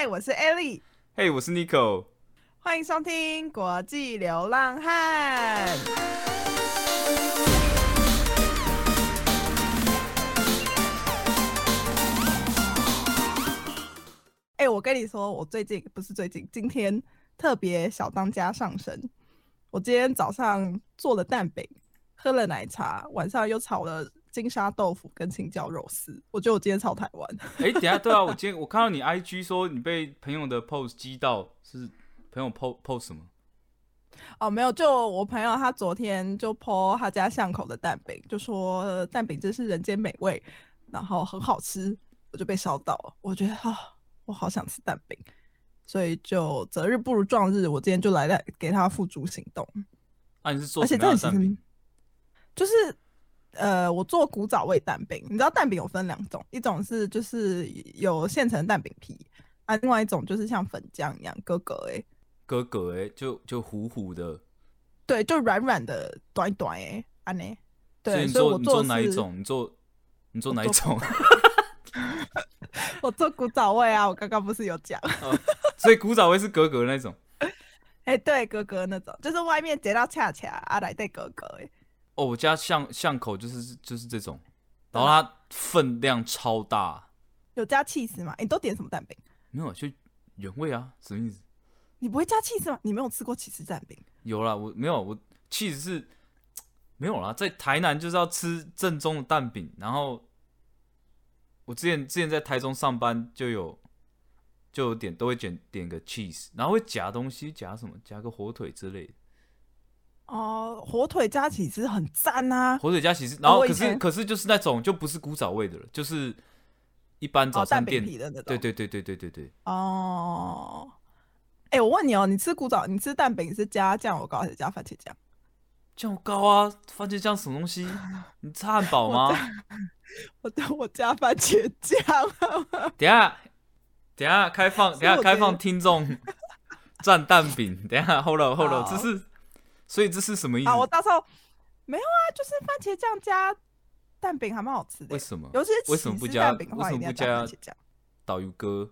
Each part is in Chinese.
嗨，我是 Ellie，嘿，我是 Nico，欢迎收听国际流浪汉。哎、我跟你说，我最近不是最近，今天特别小当家上身。我今天早上做了蛋饼，喝了奶茶，晚上又炒了金沙豆腐跟青椒肉丝。我觉得我今天超台湾。哎、等下，对啊，我今天我看到你 IG 说你被朋友的 post 激到，是朋友 post post 什么？哦，没有，就我朋友他昨天就 po 他家巷口的蛋饼，就说呃蛋饼真是人间美味，然后很好吃，我就被烧到了。我觉得啊、我好想吃蛋饼，所以就择日不如撞日，我今天就来来给他付诸行动。啊，你是做而且这其实蛋饼？就是呃，我做古早味蛋饼，你知道蛋饼有分两种，一种是就是有现成的蛋饼皮啊，另外一种就是像粉浆一样哥哥哎、哥哥哎，就就糊糊的。对，就软软的短短哎，安呢？对，所以做你做哪一种？你做你做哪一种？我做古早味啊，我刚刚不是有讲？所以古早味是格格那种。哎、对，哥哥那种，就是外面截到恰恰啊，来对哥哥哎，哦，我家巷巷口就是就是这种，然后它分量超大，有加 cheese 吗？哎、你都点什么蛋饼？没有就原味啊，什么意思？你不会加 cheese 吗？你没有吃过起司蛋饼？有啦，我没有，我 cheese 是没有啦，在台南就是要吃正宗的蛋饼，然后我之前之前在台中上班就有就有点都会点点个 cheese，然后会夹东西，夹什么？夹个火腿之类的，哦、火腿加起司很赞啊！火腿加起司，然后可是可是就是那种就不是古早味的了，就是一般早餐店，饼皮的那种。对对对对对对对，哦，哎、我问你哦，你吃古早，你吃蛋饼是加酱油膏还是加番茄酱？酱油膏啊，番茄酱什么东西？你吃汉堡吗？我我加番茄酱。等下，等下开放，等下开放听众 蘸蛋饼。等下，hold on hold on，好这是，所以这是什么意思？啊，我到时候没有啊，就是番茄酱加蛋饼还蛮好吃的耶。为什么？尤其是为什么不加为什么不加番茄酱。导游哥？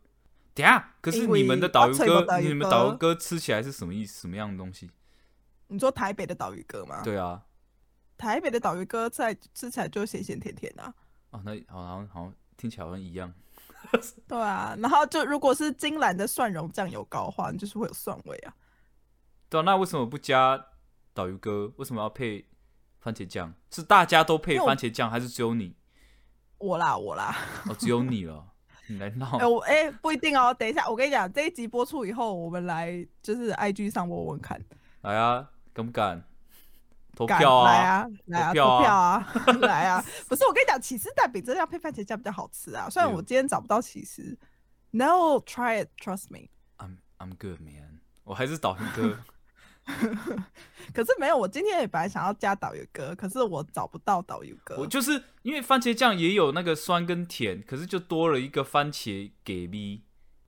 等一下，可是你们的导游哥，你们导游哥哥吃起来是什么意思？什么样的东西？你说台北的岛屿哥吗？，对啊，台北的岛屿哥在吃起来就咸咸甜甜的、啊。哦，那好像好像听起来好像一样。对啊，然后就如果是金兰的蒜蓉酱油膏的话，你就是会有蒜味啊。对啊，那为什么不加导游哥？为什么要配番茄酱？是大家都配番茄酱，还是只有你？我啦，我啦，哦，只有你了，你来闹哎、。我哎、不一定哦。等一下，我跟你讲，这一集播出以后，我们来就是 IG 上问问看，来啊，敢不敢投敢票来啊，来啊，投票啊投票啊，来啊！不是我跟你讲，起司蛋饼真的要配番茄酱比较好吃啊。虽然我今天找不到起司，No try it, trust me。I'm I'm good man，我还是导游哥。可是没有，我今天也本来想要加导游哥，可是我找不到导游哥。我就是因为番茄酱也有那个酸跟甜，可是就多了一个番茄给力。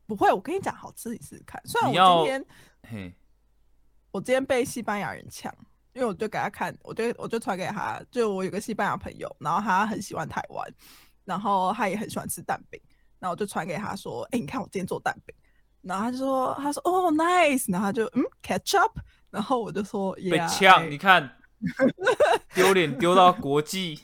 不会，我跟你讲，好吃，你试试看。虽然我今天嘿，我今天被西班牙人呛，因为我就给他看，我就我就传给他，就我有个西班牙朋友，然后他很喜欢台湾，然后他也很喜欢吃蛋饼，然后我就传给他说，哎、你看我今天做蛋饼，然后他就说，他说哦 nice，然后他就嗯 ketchup，然后我就说被 yeah, 呛，你看 丢脸丢到国际，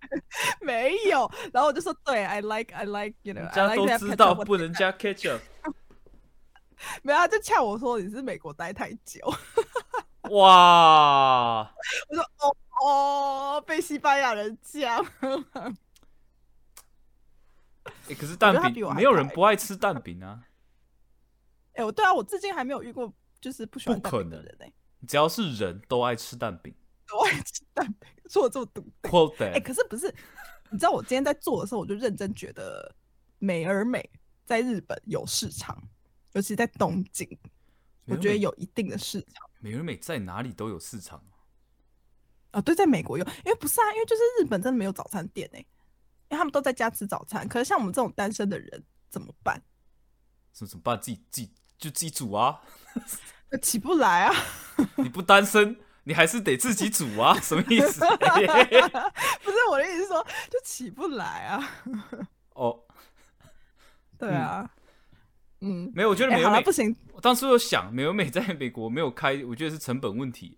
没有，然后我就说对，I like I like you know 人家都知道不能加 ketchup。没有，他就呛我说你是美国待太久，哇，我说哦哦，被西班牙人呛。欸可是蛋饼没有人不爱吃蛋饼啊，哎、我对啊，我至今还没有遇过就是不喜欢蛋不可能饼的人哎、只要是人都爱吃蛋饼。都爱吃蛋饼，说我这么笃定。Quote 哎、可是不是？你知道我今天在做的时候，我就认真觉得美而美在日本有市场，尤其在东京，我觉得有一定的市场美而美在哪里都有市场。啊、对，在美国有，因为不是啊，因为就是日本真的没有早餐店哎、因为他们都在家吃早餐。可是像我们这种单身的人怎么办？怎么怎么办？自己自己就自己煮啊！那起不来啊！你不单身，你还是得自己煮啊？什么意思？不是我的意思是说，就起不来啊。哦，对啊，嗯，没有，我觉得哎美而美，我当初有想美而美在美国没有开，我觉得是成本问题。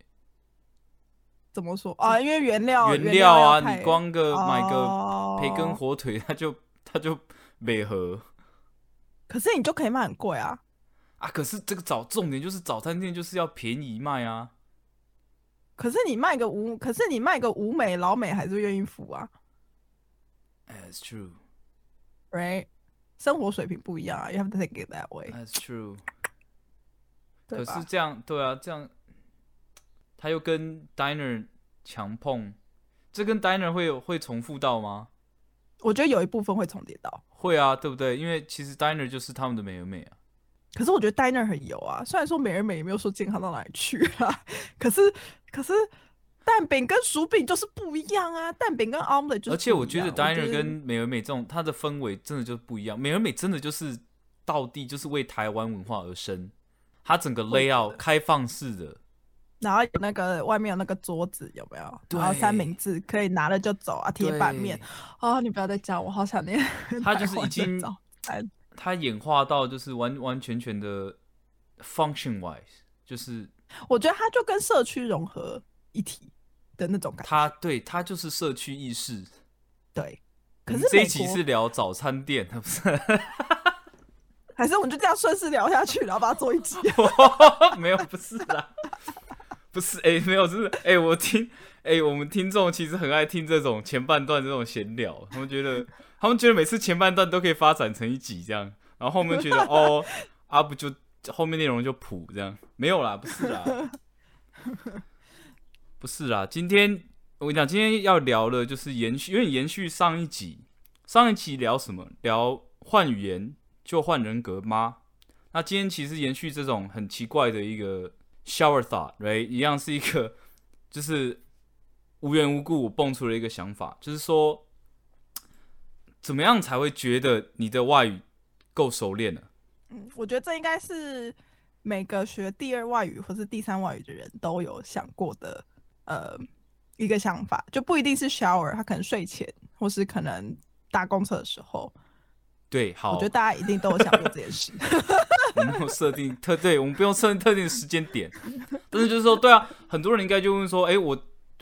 怎么说啊？因为原料原料啊，你光个买个哦培根火腿，它就它就美合可是你就可以卖很贵啊。啊。可是这个早重点就是早餐店就是要便宜卖啊。可是你卖个五，可是你卖个五美老美还是愿意付啊 That's true,，right？生活水平不一样啊，you have to take it that way，that's true。可是？这样，对啊，这样他又跟 diner 强碰，这跟 diner 会有会重复到吗？我觉得有一部分会重叠到，会啊，对不对？因为其实 diner 就是他们的美而美啊。可是我觉得 diner 很油啊，虽然说美而美也没有说健康到哪里去啊，可是可是蛋饼跟薯饼就是不一样啊，蛋饼跟 omelet 就是。而且我觉得 diner 跟美而美这种，它的氛围真的就不一样。美而美真的就是到地，就是为台湾文化而生，它整个 layout 得开放式的，然后有那个外面有那个桌子有没有？然后三明治可以拿了就走啊，铁板面对哦，你不要再讲，我好想念他就是已经它演化到就是完完全全的 function wise，就是我觉得它就跟社区融合一体的那种感觉。它对它就是社区意识。对，可是这一集是聊早餐店，不是？还是我们就这样顺势聊下去，然后把它做一集。没有，不是啦，不是，哎、没有，就是，哎、我听，哎、我们听众其实很爱听这种前半段这种闲聊，他们觉得，他们觉得每次前半段都可以发展成一集这样，然后后面觉得，哦，啊不就后面内容就普这样，没有啦，不是啦，不是啦，今天我跟你讲，今天要聊的就是延续，因为延续上一集，上一集聊什么？聊换语言就换人格吗？那今天其实延续这种很奇怪的一个 shower thought，right？一样是一个就是无缘无故我蹦出了一个想法，就是说怎么样才会觉得你的外语够熟练呢？嗯，我觉得这应该是每个学第二外语或是第三外语的人都有想过的，呃，一个想法，就不一定是 shower，他可能睡前或是可能搭公车的时候，对，好，我觉得大家一定都有想过这件事。我们没有设定特对，我们不用设定特定的时间点，但是就是说，对啊，很多人应该就问说，哎、我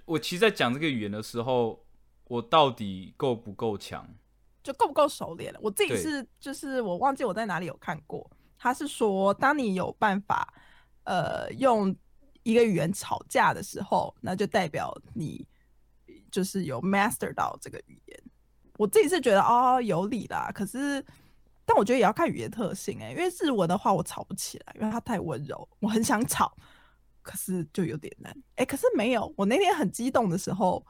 我其实，在讲这个语言的时候，我到底够不够强？就够不够熟练了。我自己是就是我忘记我在哪里有看过，他是说当你有办法呃用一个语言吵架的时候，那就代表你就是有 master 到这个语言。我自己是觉得哦有理啦，可是但我觉得也要看语言特性哎、因为日文的话我吵不起来，因为它太温柔，我很想吵，可是就有点难哎、可是没有，我那天很激动的时候，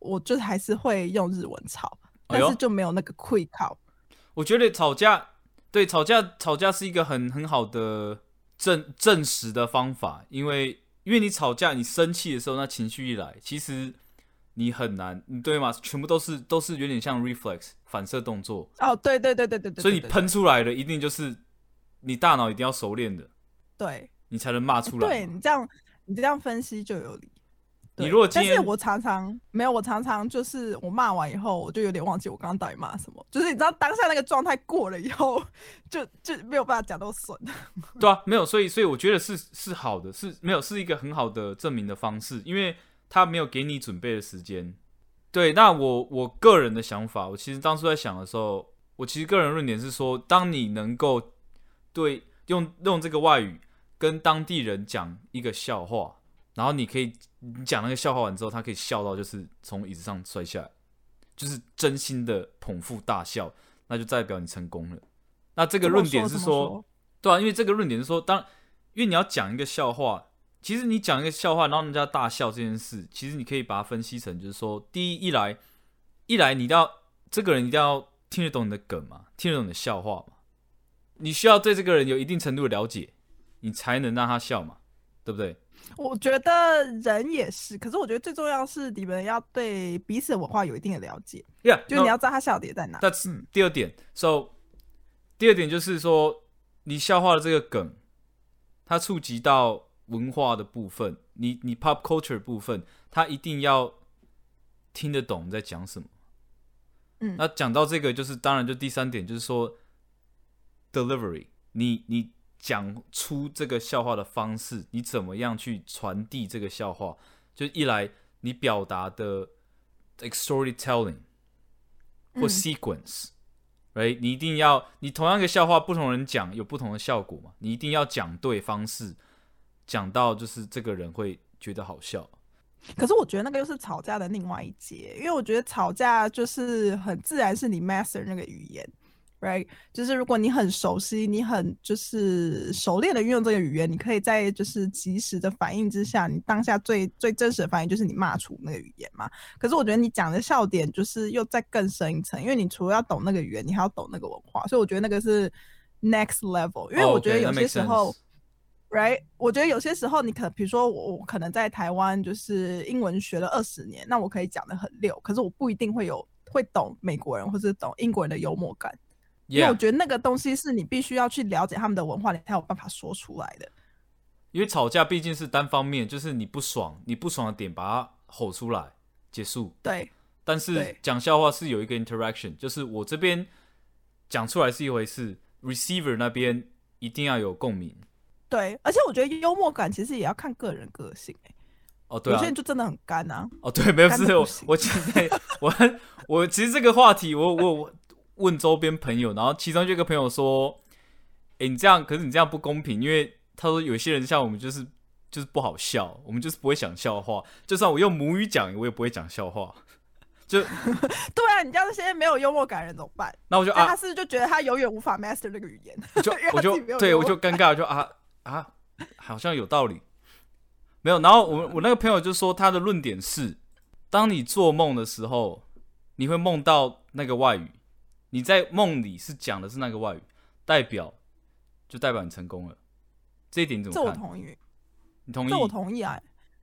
我就还是会用日文吵。但是就没有那个会考。我觉得吵架，对吵架吵架是一个很很好的证证实的方法，因为因为你吵架，你生气的时候，那情绪一来，其实你很难，你对吗？全部都是都是有点像 reflex 反射动作，哦，对对对对对对，对所以你喷出来的一定就是你大脑一定要熟练的，对你才能骂出来。对，你这样你这样分析就有理。你对如果今天但是我常常没有，我常常就是我骂完以后，我就有点忘记我刚刚到底骂什么，就是你知道当下那个状态过了以后，就就没有办法讲到损。对啊，没有，所以所以我觉得是是好的，是没有是一个很好的证明的方式，因为他没有给你准备的时间。对，那我我个人的想法，我其实当初在想的时候，我其实个人论点是说，当你能够对用用这个外语跟当地人讲一个笑话，然后你可以你讲那个笑话完之后，他可以笑到就是从椅子上摔下来，就是真心的捧腹大笑，那就代表你成功了。那这个论点是说，对啊，因为这个论点是说，当因为你要讲一个笑话，其实你讲一个笑话，然后人家大笑这件事，其实你可以把它分析成，就是说，第一，一来，一来你要这个人一定要听得懂你的梗嘛，听得懂你的笑话嘛，你需要对这个人有一定程度的了解，你才能让他笑嘛，对不对？我觉得人也是，可是我觉得最重要是你们要对彼此的文化有一定的了解，Yeah，就是你要知道他笑点在哪。第二点。So，第二点就是说，你笑话的这个梗，它触及到文化的部分，你你 pop culture 部分，它一定要听得懂你在讲什么。嗯那讲到这个，就是当然就第三点，就是说 delivery，你你讲出这个笑话的方式，你怎么样去传递这个笑话？就一来你表达的 storytelling 或嗯 sequence，right？你一定要你同样一个笑话，不同人讲有不同的效果嘛，你一定要讲对方式，讲到就是这个人会觉得好笑。可是我觉得那个又是吵架的另外一节，因为我觉得吵架就是很自然是你 master 那个语言，right？就是如果你很熟悉，你很就是熟练的运用这个语言，你可以在就是及时的反应之下，你当下最最真实的反应就是你骂出那个语言嘛。可是我觉得你讲的笑点就是又再更深一层，因为你除了要懂那个语言，你还要懂那个文化，所以我觉得那个是 next level。因为哦我觉得有些时候。right？我觉得有些时候你可，比如说我，我可能在台湾就是英文学了二十年，那我可以讲的很溜，可是我不一定会有会懂美国人或者懂英国人的幽默感，因为我觉得那个东西是你必须要去了解他们的文化，你才有办法说出来的。因为吵架毕竟是单方面，就是你不爽，你不爽的点把它吼出来结束。对，但是讲笑话是有一个 interaction，就是我这边讲出来是一回事，receiver 那边一定要有共鸣。对，而且我觉得幽默感其实也要看个人个性、欸，哦，对啊有些，人就真的很干啊。哦对，没有是我我其实我我其实这个话题我我我问周边朋友，然后其中就有一个朋友说，哎，你这样可是你这样不公平，因为他说有些人像我们就是就是不好笑，我们就是不会讲笑话，就算我用母语讲，我也不会讲笑话。就 对啊，你这样现在没有幽默感人怎么办？那我就啊他，是不是就觉得他永远无法 master 那个语言？我就我就对我就尴尬，就啊啊，好像有道理。没有，然后我我那个朋友就说他的论点是，当你做梦的时候，你会梦到那个外语，你在梦里是讲的是那个外语，代表就代表你成功了。这一点怎这么看？我同意。你同意？这我同意啊，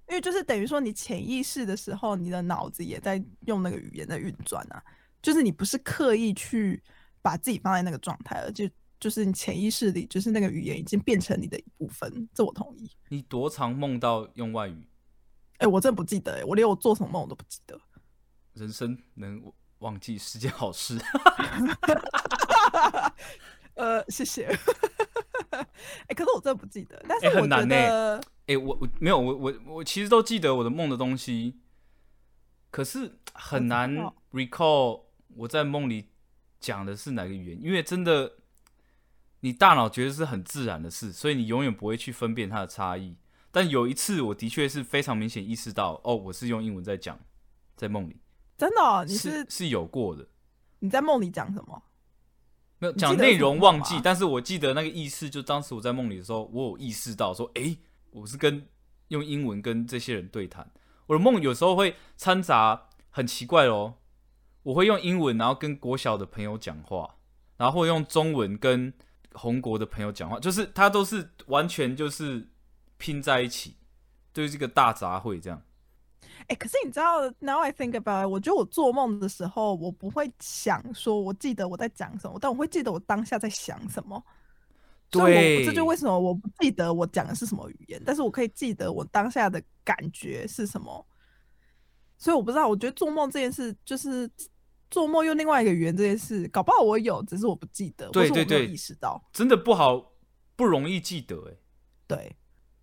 因为就是等于说你潜意识的时候，你的脑子也在用那个语言在运转啊，就是你不是刻意去把自己放在那个状态，而且就是你潜意识里，就是那个语言已经变成你的一部分，这我同意。你多长梦到用外语？哎、我真的不记得、欸，我连我做什么梦我都不记得。人生能忘记是件好事。呃，谢谢。哎、可是我真的不记得，但是欸很难欸得，哎、我我没有，我我我其实都记得我的梦的东西，可是很难 recall 我在梦里讲的是哪个语言，因为真的，你大脑觉得是很自然的事，所以你永远不会去分辨它的差异。但有一次，我的确是非常明显意识到，哦，我是用英文在讲，在梦里真的哦、你是是是有过的，你在梦里讲什么？没有讲内容忘记，但是我记得那个意思，就当时我在梦里的时候，我有意识到说，诶，我是跟用英文跟这些人对谈。我的梦有时候会掺杂很奇怪哦，我会用英文，然后跟国小的朋友讲话，然后会用中文跟红国的朋友讲话，就是它都是完全就是拼在一起，就是一个大杂烩这样。哎、可是你知道，Now I think about it，我觉得我做梦的时候，我不会想说我记得我在讲什么，但我会记得我当下在想什么。对这就为什么我不记得我讲的是什么语言，但是我可以记得我当下的感觉是什么。所以我不知道，我觉得做梦这件事，就是做梦用另外一个语言这件事，搞不好我有，只是我不记得，对我没有意识到。真的不好，不容易记得诶，对，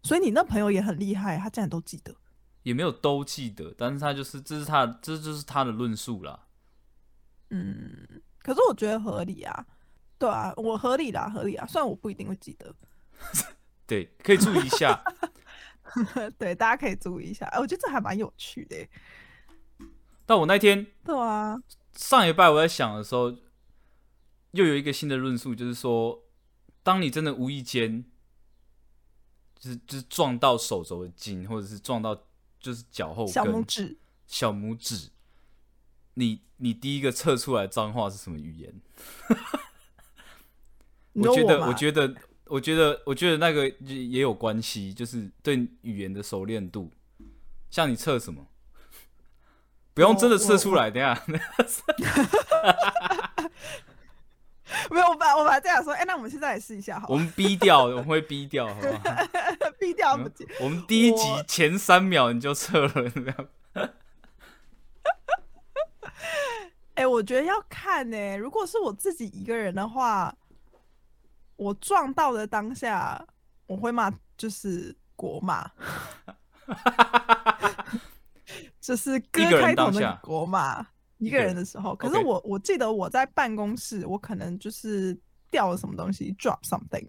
所以你那朋友也很厉害，他竟然都记得。也没有都记得，但是他就是这是他这就是他的论述啦。嗯，可是我觉得合理啊，对啊，我合理啦，合理啊，虽然我不一定会记得，对，可以注意一下。对，大家可以注意一下。哎，我觉得这还蛮有趣的耶。但我那天 对啊，上一拜我在想的时候，又有一个新的论述，就是说，当你真的无意间，就是就是撞到手肘的筋，或者是撞到就是脚后跟、小拇指，小拇指，你你第一个测出来脏话是什么语言？我觉得，我觉得，我觉得，我觉得那个也也有关系，就是对语言的熟练度。像你测什么？不用真的测出来，等一下。没有，我把我本来这样说，哎、那我们现在来试一下好了，我们逼掉，我们会逼掉，好不 好？逼掉不记。我们第一集前三秒你就测了，这样 哎、我觉得要看呢、如果是我自己一个人的话，我撞到的当下，我会骂就是国骂，就是歌开头的国骂。一个人人的时候，可是我我记得我在办公室，我可能就是掉了什么东西，drop something，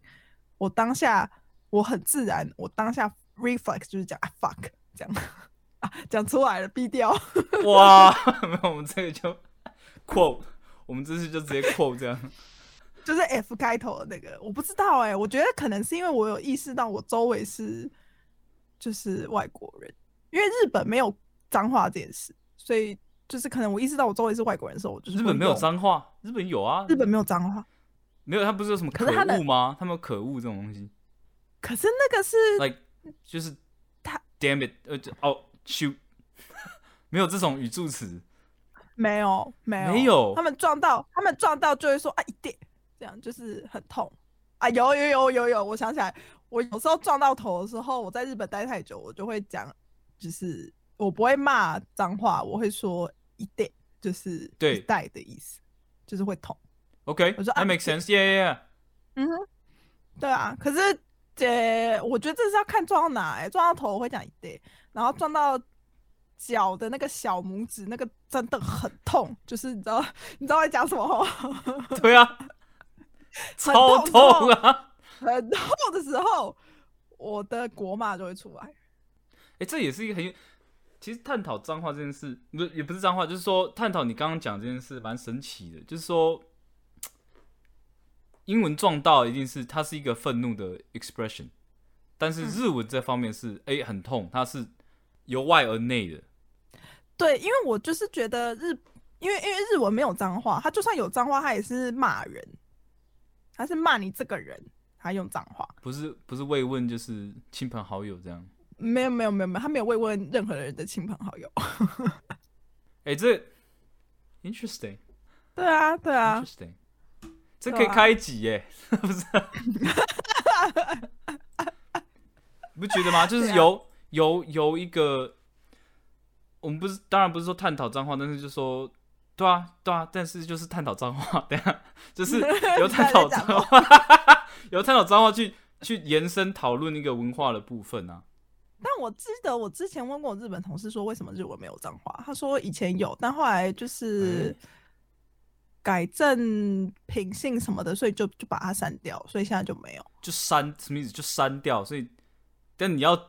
我当下我很自然，我当下 reflex 就是讲啊 fuck 这样啊讲出来了，逼掉。哇，没有，我们这个就 quote，我们这次就直接 quote 这样。就是 F 开头的那个，我不知道哎、我觉得可能是因为我有意识到我周围是就是外国人，因为日本没有脏话这件事，所以就是可能我意识到我周围是外国人的时候，我就是日本没有，脏话，日本有啊，日本没有脏话，没有，他不是有什么可恶吗？他们有可恶这种东西可是那个是，like 就是他 damn it，呃，哦 shoot，没有这种语助词。没有没有没有他们撞到他们撞到就会说啊一点，这样就是很痛啊，有有有有有，我想起来，我有时候撞到头的时候，我在日本待太久，我就会讲，就是我不会骂脏话，我会说一点，就是对带的意思，就是会痛。OK，我说 that 啊 makes sense，yeah yeah yeah。嗯哼，对啊，可是呃，我觉得这是要看撞到哪、欸，撞到头我会讲一点，然后撞到脚的那个小拇指，那个真的很痛，就是你知道你知道我在讲什么吗？对啊，很超痛啊！很痛的时候，我的国骂就会出来。哎、这也是一个很，其实探讨脏话这件事，不是也不是脏话，就是说探讨你刚刚讲这件事蛮神奇的，就是说英文撞到一定是它是一个愤怒的 expression，但是嗯日文这方面是哎、很痛，它是由外而内的。对，因为我就是觉得日，因为因为日文没有脏话，他就算有脏话，他也是骂人，他是骂你这个人，他用脏话。不是不是慰问，就是亲朋好友这样。没有没有没有没有，他没有慰问任何人的亲朋好友。哎、这 interesting 对啊对啊，interesting，这可以对啊开一集耶，不是？你 不觉得吗？就是对啊由由由一个，我们不是当然不是说探讨脏话，但是就说对啊对啊，但是就是探讨脏话，等一下就是由探讨脏话，由探讨脏话去去延伸讨论一个文化的部分啊。但我记得我之前问过我日本同事说，为什么日文没有脏话？他说以前有，但后来就是改正品性什么的，所以就就把它删掉，所以现在就没有。就删什么意思？就删掉，所以但你要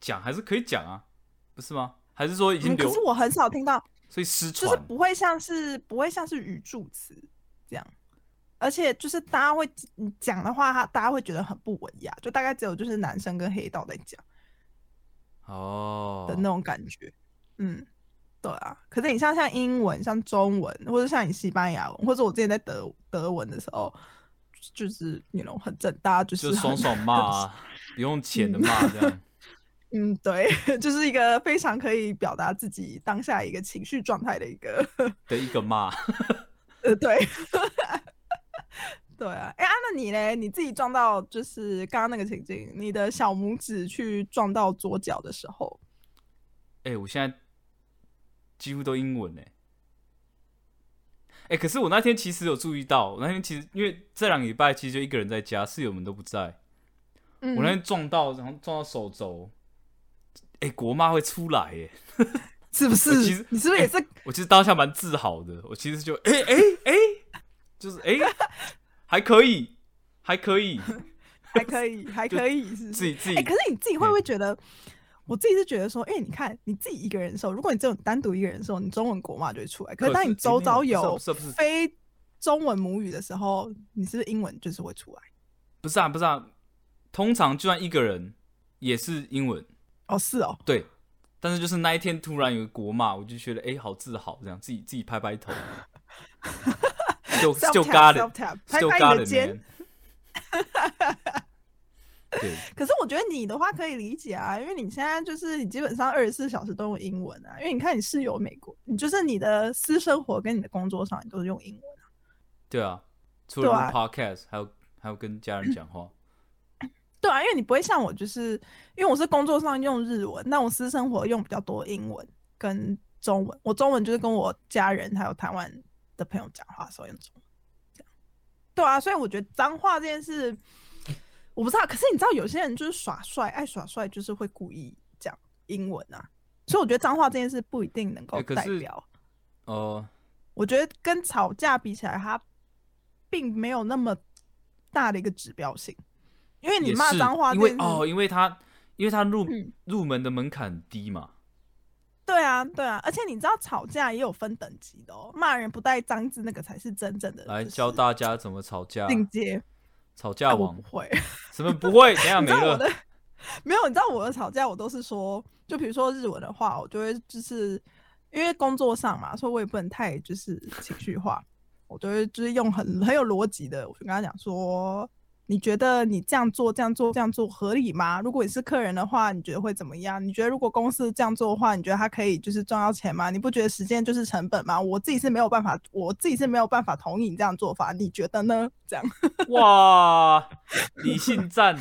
讲还是可以讲啊，不是吗？还是说已经可是我很少听到，所以失就是？不会像是不会像是语助词这样，而且就是大家会嗯讲的话，他大家会觉得很不文雅，就大概只有就是男生跟黑道在讲哦的那种感觉。嗯，对啊。可是你像像英文、像中文，或者像你西班牙文，或者我之前在德德文的时候，就是那种很正，大家就是就爽爽骂啊，不用钱的骂这样。嗯，对，就是一个非常可以表达自己当下一个情绪状态的一个，的一个骂，呃，对，对啊，哎、啊，那你嘞？你自己撞到就是刚刚那个情景，你的小拇指去撞到左脚的时候，哎、我现在几乎都英文哎、哎、可是我那天其实有注意到，我那天其实因为这两个礼拜其实就一个人在家，室友们都不在。嗯，我那天撞到，然后撞到手肘，哎、国骂会出来耶、是不是？其实你是不是也是？我其实当下蛮自豪的，我其实就哎哎哎，就是哎、还可以，还可以，还可以，还可以，是自己自己可是你自己会不会觉得？我自己是觉得说，因为你看你自己一个人的时候，如果你只有单独一个人的时候，你中文国骂就会出来。可是当你周遭有非中文母语的时候，你是不是英文就是会出来？不是啊不是啊，通常就算一个人也是英文，哦，是哦，对，但是就是那一天突然有个国骂，我就觉得哎、好自豪，这样自己自己拍拍头，就就 got it，tap，拍就拍的 it 肩。对，可是我觉得你的话可以理解啊，因为你现在就是你基本上二十四小时都用英文啊，因为你看你室友美国，你就是你的私生活跟你的工作上你都是用英文啊。对啊，除了录对啊 podcast，还有还有跟家人讲话。对啊，因为你不会像我，就是因为我是工作上用日文，那我私生活用比较多英文跟中文。我中文就是跟我家人还有台湾的朋友讲话的时候用中文。对啊，所以我觉得脏话这件事，我不知道。可是你知道，有些人就是耍帅，爱耍帅，就是会故意讲英文啊。所以我觉得脏话这件事不一定能够代表。哦，我觉得跟吵架比起来，它并没有那么大的一个指标性，因为你骂脏话，因为哦，因为他因为他入入门的门槛低嘛。对啊，对啊，而且你知道吵架也有分等级的哦，骂人不带脏字那个才是真正的。来教大家怎么吵架。进阶。吵架王不会。什么不会？等下没了。没有，你知道我的吵架，我都是说，就比如说日文的话，我就会就是因为工作上嘛，所以我也不能太就是情绪化，我就会就是用很很有逻辑的，我就跟他讲说。你觉得你这样做、这样做、这样做合理吗？如果你是客人的话，你觉得会怎么样？你觉得如果公司这样做的话，你觉得他可以就是赚到钱吗？你不觉得时间就是成本吗？我自己是没有办法，我自己是没有办法同意你这样做法，你觉得呢？这样 哇，理性战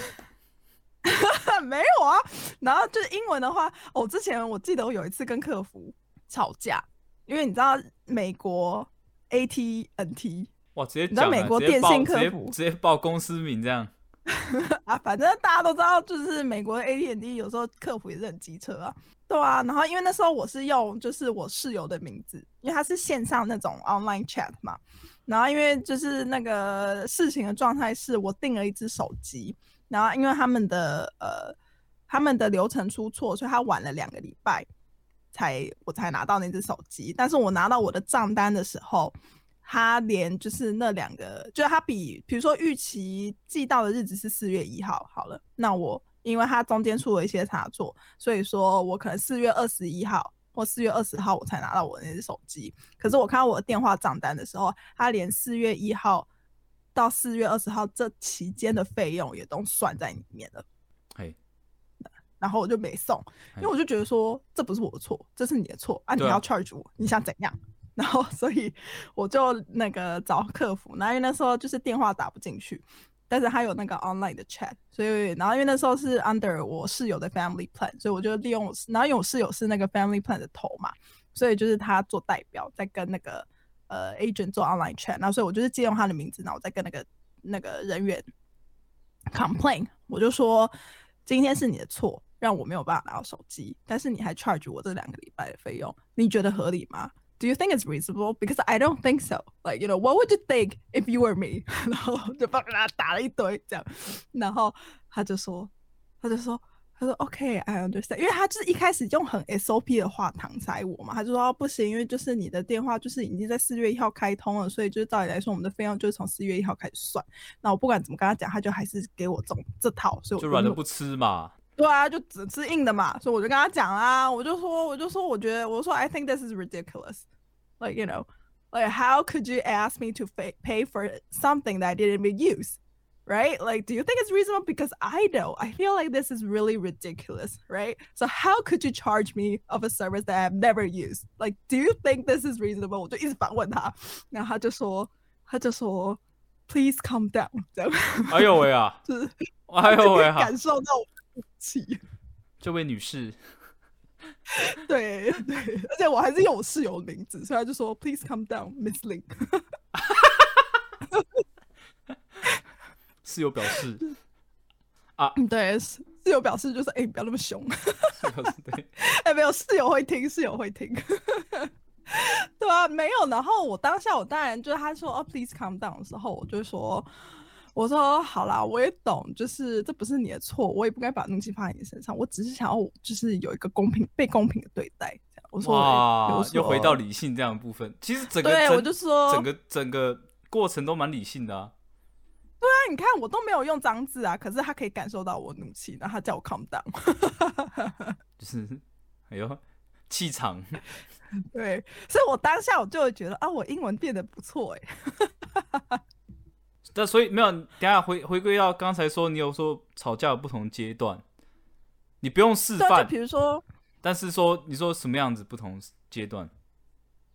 没有啊。然后就是英文的话，我之前我记得我有一次跟客服吵架，因为你知道美国 AT&T。哇！直接讲，美国电信客服直接报公司名这样 啊，反正大家都知道，就是美国的 AT&T 有时候客服也是很机车啊，对啊。然后因为那时候我是用就是我室友的名字，因为他是线上那种 online chat 嘛。然后因为就是那个事情的状态是我订了一只手机，然后因为他们的呃他们的流程出错，所以他晚了两个礼拜才我才拿到那只手机。但是我拿到我的账单的时候。他连就是那两个，就是他比，比如说预期寄到的日子是四月一号，好了，那我因为他中间出了一些差错，所以说我可能四月二十一号或四月二十号我才拿到我那只手机。可是我看到我的电话账单的时候，他连四月一号到四月二十号这期间的费用也都算在里面了。嘿，然后我就没送，因为我就觉得说这不是我的错，这是你的错啊！你要 charge 我，你想怎样？然后，所以我就那个找客服，然后因为那时候就是电话打不进去，但是他有那个 online 的 chat，所以然后因为那时候是 under 我室友的 family plan，所以我就利用，然后因为我室友是那个 family plan 的头嘛，所以就是他做代表在跟那个呃 agent 做 online chat，然后所以我就是借用他的名字，然后我再跟那个那个人员 complain，我就说今天是你的错，让我没有办法拿到手机，但是你还 charge 我这两个礼拜的费用，你觉得合理吗？Do you think it's reasonable? Because I don't think so. Like, you know, what would you think if you were me? 然后就帮他打了一堆这样，然后他就说，他就说，他说 OK, I understand. 因为他就是一开始用很 SOP 的话搪塞我嘛，他就说不行，因为就是你的电话就是已经在四月一号开通了，所以就是照理来说，我们的费用就是从四月一号开始算。那我不管怎么跟他讲，他就还是给我这种这套，所以我就软的不吃嘛。对啊，就只吃硬的嘛，所以我就跟他讲啊，我就说，我就说，我觉得，我说，I think this is ridiculous. Like you know, like how could you ask me to pay for something that I didn't even use? Right? Like, do you think it's reasonable? Because I know I feel like this is really ridiculous, right? So how could you charge me of a service that I've never used? Like, do you think this is reasonable? 我就一直反问他，然后他就说，他就说，Please calm down，这样。哎呦喂啊！就是，哎呦喂啊！感受到 气。这位女士，对对，而且我还是用我室友的名字，所以他就说 “Please come down, Miss Link”。室友表示啊，对，室友表示就是哎，不要那么凶。对，哎，没有室友会听，室友会听。对啊，没有。然后我当下我当然就是他说哦，“Please come down” 的时候，我就说。我说好啦，我也懂，就是这不是你的错，我也不该把怒气放在你身上，我只是想要就是有一个公平被公平的对待。这样，我说哇，又回到理性这样的部分，其实整个对我就说整个整个过程都蛮理性的啊。对啊，你看我都没有用脏字啊，可是他可以感受到我怒气，然后他叫我 calm down，就是哎呦气场。对，所以我当下我就会觉得啊，我英文变得不错哎。那所以没有，等下回回归到刚才说，你有说吵架有不同阶段，你不用示范，比如说，但是说你说什么样子不同阶段？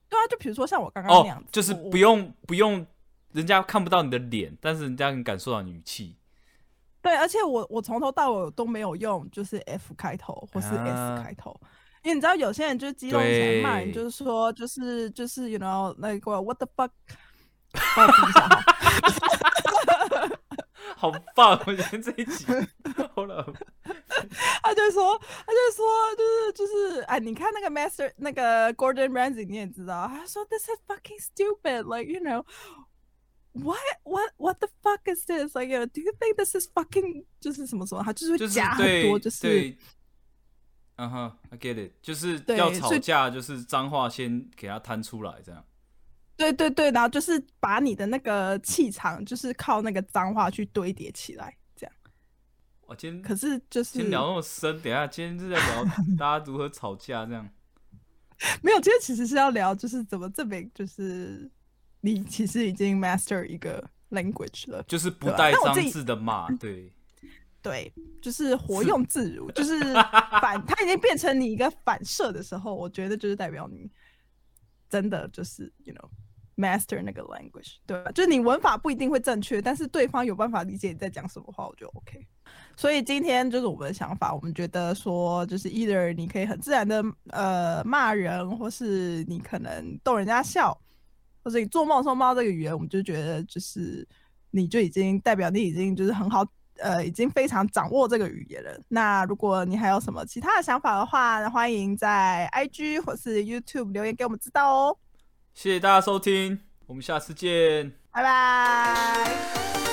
对啊，就比如说像我刚刚那样子，就是不用不用，人家看不到你的脸，但是人家能感受到你语气。对，而且我我从头到尾都没有用，就是 F 开头或是 S 开头，因为你知道有些人就是激动起来骂人，就是说就是就是 you know like what the fuck。我觉得这一集好了，他就说，他就说，就是就是，哎，你看那个 Master 那个 Gordon Ramsay，你也知道，他说 This is fucking stupid. Like you know, what what what the fuck is this? Like you know, do you think this is fucking 就是什么什么？他就是就是会加很对多，就是对，嗯哼，I get it，就是要吵架，就是脏话先给他摊出来，这样。对对对，然后就是把你的那个气场，就是靠那个脏话去堆叠起来，这样。我今天可是就是今天聊那么深，等一下今天是在聊 大家如何吵架，这样。没有，今天其实是要聊，就是怎么证明，就是你其实已经 master 一个 language 了。就是不带脏字的骂，对，对，就是活用自如，就是 反，它已经变成你一个反射的时候，我觉得就是代表你真的就是 you know master 那个 language，对吧？就是你文法不一定会正确，但是对方有办法理解你在讲什么话，我觉得 OK。所以今天就是我们的想法，我们觉得说，就是 either 你可以很自然的呃骂人，或是你可能逗人家笑，或者你做梦的时候梦到这个语言，我们就觉得就是你就已经代表你已经就是很好，呃，已经非常掌握这个语言了。那如果你还有什么其他的想法的话，欢迎在 IG 或是 YouTube 留言给我们知道哦。谢谢大家收听我们下次见。拜拜。